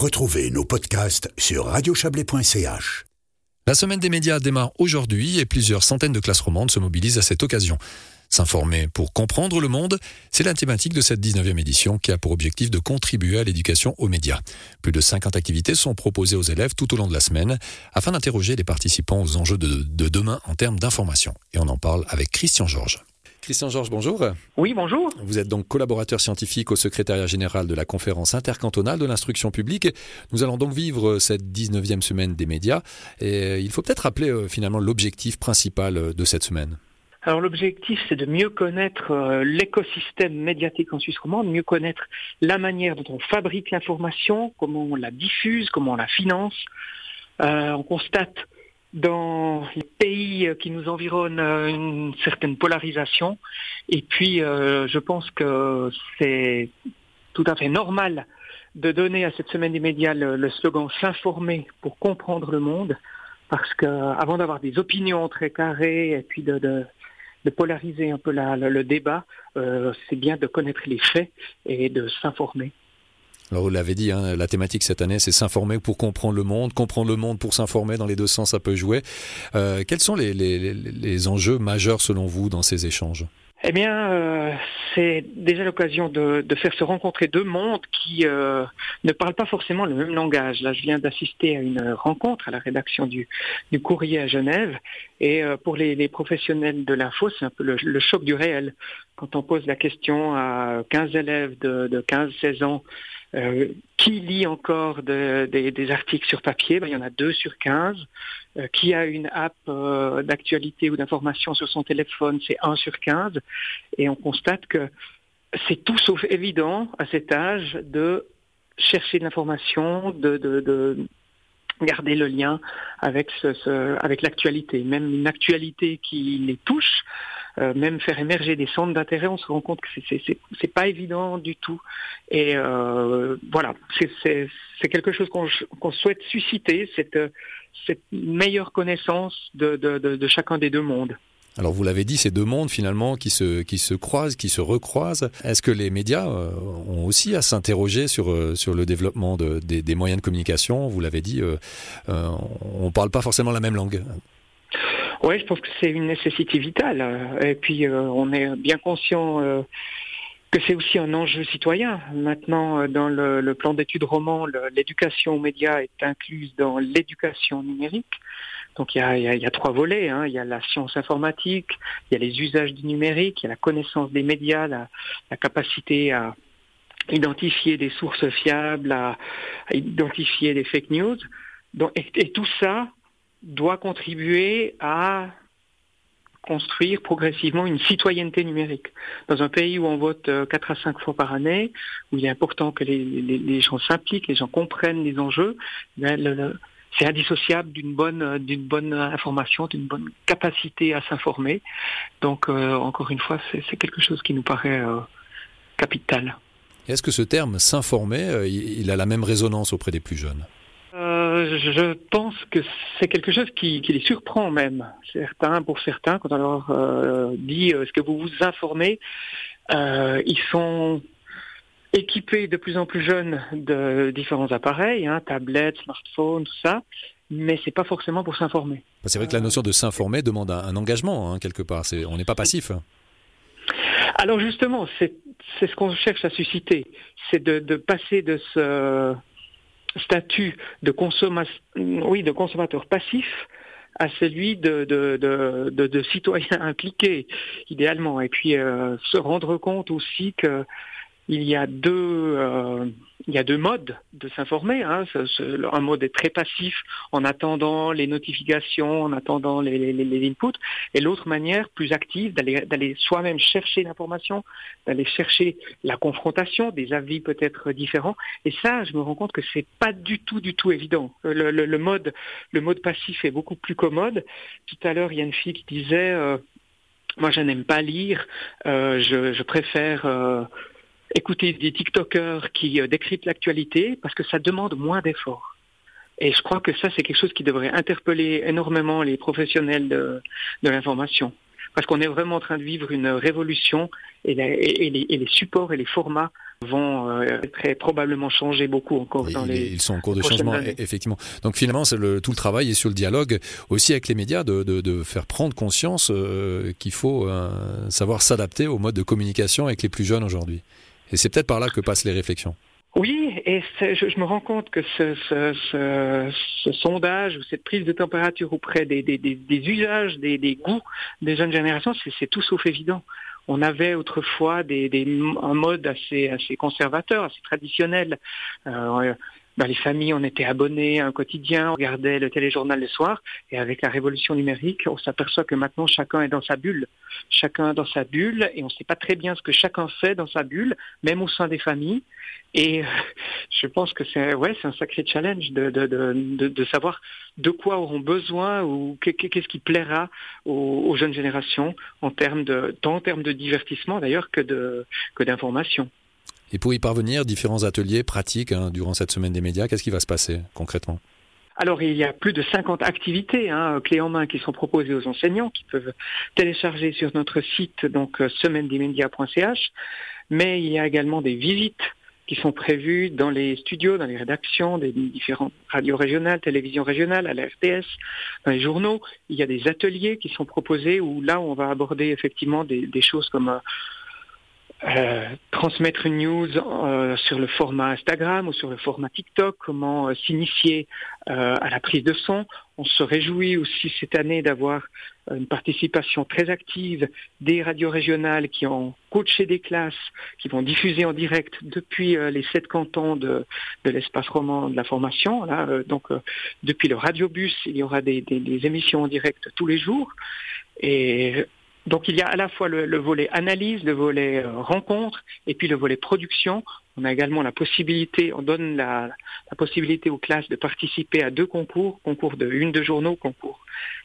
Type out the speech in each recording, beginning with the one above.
Retrouvez nos podcasts sur radiochablais.ch. La semaine des médias démarre aujourd'hui et plusieurs centaines de classes romandes se mobilisent à cette occasion. S'informer pour comprendre le monde, c'est la thématique de cette 19e édition qui a pour objectif de contribuer à l'éducation aux médias. Plus de 50 activités sont proposées aux élèves tout au long de la semaine afin d'interroger les participants aux enjeux de, de demain en termes d'information. Et on en parle avec Christian Georges. Christian Georges, bonjour. Oui, bonjour. Vous êtes donc collaborateur scientifique au secrétariat général de la conférence intercantonale de l'instruction publique. Nous allons donc vivre cette 19e semaine des médias. Et il faut peut-être rappeler euh, finalement l'objectif principal euh, de cette semaine. Alors l'objectif, c'est de mieux connaître euh, l'écosystème médiatique en Suisse romande, mieux connaître la manière dont on fabrique l'information, comment on la diffuse, comment on la finance. Euh, on constate dans les pays qui nous environnent euh, une certaine polarisation. Et puis, euh, je pense que c'est tout à fait normal de donner à cette semaine des médias le, slogan s'informer pour comprendre le monde, parce que avant d'avoir des opinions très carrées et puis de, de, de polariser un peu la, le, le, débat, euh, c'est bien de connaître les faits et de s'informer. Alors vous l'avez dit, hein, la thématique cette année, c'est s'informer pour comprendre le monde, comprendre le monde pour s'informer, dans les deux sens, ça peut jouer. Euh, quels sont les, les, les, enjeux majeurs selon vous dans ces échanges? Eh bien, euh, c'est déjà l'occasion de, de, faire se rencontrer deux mondes qui euh, ne parlent pas forcément le même langage. Là, je viens d'assister à une rencontre à la rédaction du, du courrier à Genève, et euh, pour les, les, professionnels de l'info, c'est un peu le, le, choc du réel. Quand on pose la question à 15 élèves de, de 15-16 ans, euh, qui lit encore de, de, des articles sur papier? Ben, Il y en a deux sur 15. Euh, qui a une app euh, d'actualité ou d'information sur son téléphone? C'est un sur 15. Et on constate que c'est tout sauf évident à cet âge de chercher de l'information, de, de, de, garder le lien avec, ce, ce, avec l'actualité. Même une actualité qui les touche, euh, même faire émerger des centres d'intérêt, on se rend compte que c'est pas évident du tout. Et euh, voilà, c'est quelque chose qu'on qu souhaite susciter, cette, meilleure connaissance de, chacun des deux mondes. Alors vous l'avez dit, ces deux mondes finalement qui se, croisent, qui se recroisent. Est-ce que les médias euh, ont aussi à s'interroger sur, le développement de, des, moyens de communication? Vous l'avez dit, on ne parle pas forcément la même langue. Oui, je pense que c'est une nécessité vitale. Et puis, euh, on est bien conscient euh, que c'est aussi un enjeu citoyen. Maintenant, euh, dans le, le plan d'études roman, l'éducation aux médias est incluse dans l'éducation numérique. Donc il y, a, y a, y a, trois volets. Hein. Il y a la science informatique, il y a les usages du numérique, il y a la connaissance des médias, la, la capacité à identifier des sources fiables, à, identifier des fake news. Donc, et tout ça, doit contribuer à construire progressivement une citoyenneté numérique. Dans un pays où on vote 4 à 5 fois par année, où il est important que les, gens s'impliquent, les gens comprennent les enjeux, le, c'est indissociable d'une bonne, d'une bonne information, d'une bonne capacité à s'informer. Donc, euh, encore une fois, c'est quelque chose qui nous paraît euh, capital. Est-ce que ce terme s'informer, euh, il a la même résonance auprès des plus jeunes? Je pense que c'est quelque chose qui, qui, les surprend même. Certains, pour certains, quand on leur euh, dit euh, est-ce que vous vous informez, euh, ils sont équipés de plus en plus jeunes de différents appareils, hein, tablettes, smartphones, tout ça, mais c'est pas forcément pour s'informer. C'est vrai que la notion de s'informer demande un, un engagement hein, quelque part. on n'est pas passif. Alors justement, c'est ce qu'on cherche à susciter, c'est de, de passer de ce statut de, oui, de consommateur passif à celui de, de, de, de, de citoyen impliqué, idéalement, et puis euh, se rendre compte aussi que il y a deux, euh, il y a deux modes de s'informer. Hein. Un mode est très passif en attendant les notifications, en attendant les, inputs, et l'autre manière plus active d'aller soi-même chercher l'information, d'aller chercher la confrontation, des avis peut-être différents. Et ça, je me rends compte que c'est pas du tout, du tout évident. Le, le, mode, le mode passif est beaucoup plus commode. Tout à l'heure, il y a une fille qui disait. Euh, moi, je n'aime pas lire. Euh, je, préfère euh, écouter des TikTokers qui euh, décryptent l'actualité parce que ça demande moins d'efforts. Et je crois que ça, c'est quelque chose qui devrait interpeller énormément les professionnels de, de l'information. Parce qu'on est vraiment en train de vivre une révolution et, la, et, les, et, les, supports et les formats vont très probablement changer beaucoup encore dans les. Ils sont en cours de changement, effectivement. Donc finalement, le, tout le travail est sur le dialogue aussi avec les médias, de, de, de faire prendre conscience qu'il faut savoir s'adapter au mode de communication avec les plus jeunes aujourd'hui. Et c'est peut-être par là que passent les réflexions. Oui, et je, me rends compte que ce, sondage ou cette prise de température auprès des, usages, des, goûts des jeunes générations, c'est tout sauf évident. On avait autrefois un mode assez, conservateur, assez traditionnel. Euh, dans les familles, on était abonnés à un quotidien, on regardait le téléjournal le soir, et avec la révolution numérique, on s'aperçoit que maintenant chacun est dans sa bulle. Chacun dans sa bulle, et on ne sait pas très bien ce que chacun fait dans sa bulle, même au sein des familles. Et je pense que c'est ouais, un sacré challenge de, de, de, de, savoir de quoi auront besoin ou qu'est-ce qui plaira aux, jeunes générations en termes de tant en termes de divertissement d'ailleurs que de que d'information. Et pour y parvenir, différents ateliers pratiques hein, durant cette semaine des médias, qu'est-ce qui va se passer concrètement? Alors il y a plus de 50 activités hein, clés en main qui sont proposées aux enseignants qui peuvent télécharger sur notre site donc euh, semaine-des-médias.ch, mais il y a également des visites qui sont prévues dans les studios, dans les rédactions des différentes radios régionales, télévisions régionales, à la RTS, dans les journaux. Il y a des ateliers qui sont proposés où là on va aborder effectivement des, des choses comme euh, euh, transmettre une news euh, sur le format Instagram ou sur le format TikTok, comment euh, s'initier à la prise de son. On se réjouit aussi cette année d'avoir une participation très active des radios régionales qui ont coaché des classes, qui vont diffuser en direct depuis les sept cantons de, de l'espace roman de la formation. Là, donc depuis le radiobus, il y aura des, des, des émissions en direct tous les jours. Et donc il y a à la fois le, volet analyse, le volet euh, rencontre, et puis le volet production. On a également la possibilité, on donne la, possibilité aux classes de participer à deux concours, concours de une de journaux, concours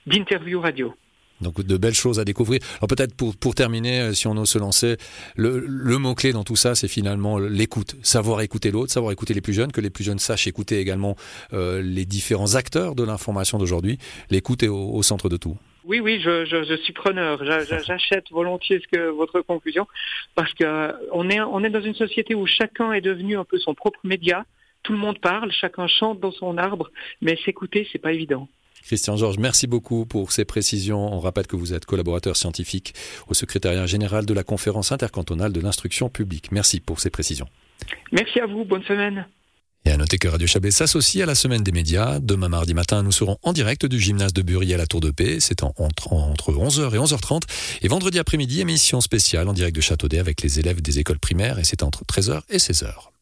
d'interview radio. Donc de belles choses à découvrir. Alors peut-être pour, pour terminer, euh, si on ose se lancer, le, mot-clé dans tout ça, c'est finalement l'écoute. Savoir écouter l'autre, savoir écouter les plus jeunes, que les plus jeunes sachent écouter également euh, les différents acteurs de l'information d'aujourd'hui. L'écoute est au centre de tout. Oui, oui, je, je, je suis preneur. J'achète volontiers ce que votre conclusion, parce que euh, on est on est dans une société où chacun est devenu un peu son propre média. Tout le monde parle, chacun chante dans son arbre, mais s'écouter, c'est pas évident. Christian Georges, merci beaucoup pour ces précisions. On rappelle que vous êtes collaborateur scientifique au secrétariat général de la conférence intercantonale de l'instruction publique. Merci pour ces précisions. Merci à vous. Bonne semaine. Et à noter que Radio Chablais s'associe à la semaine des médias. Demain mardi matin, nous serons en direct du gymnase de Bury à la Tour de Paix. C'est entre, entre 11h et 11h30. Et vendredi après-midi, émission spéciale en direct de Châteaudet avec les élèves des écoles primaires. Et c'est entre 13h et 16h.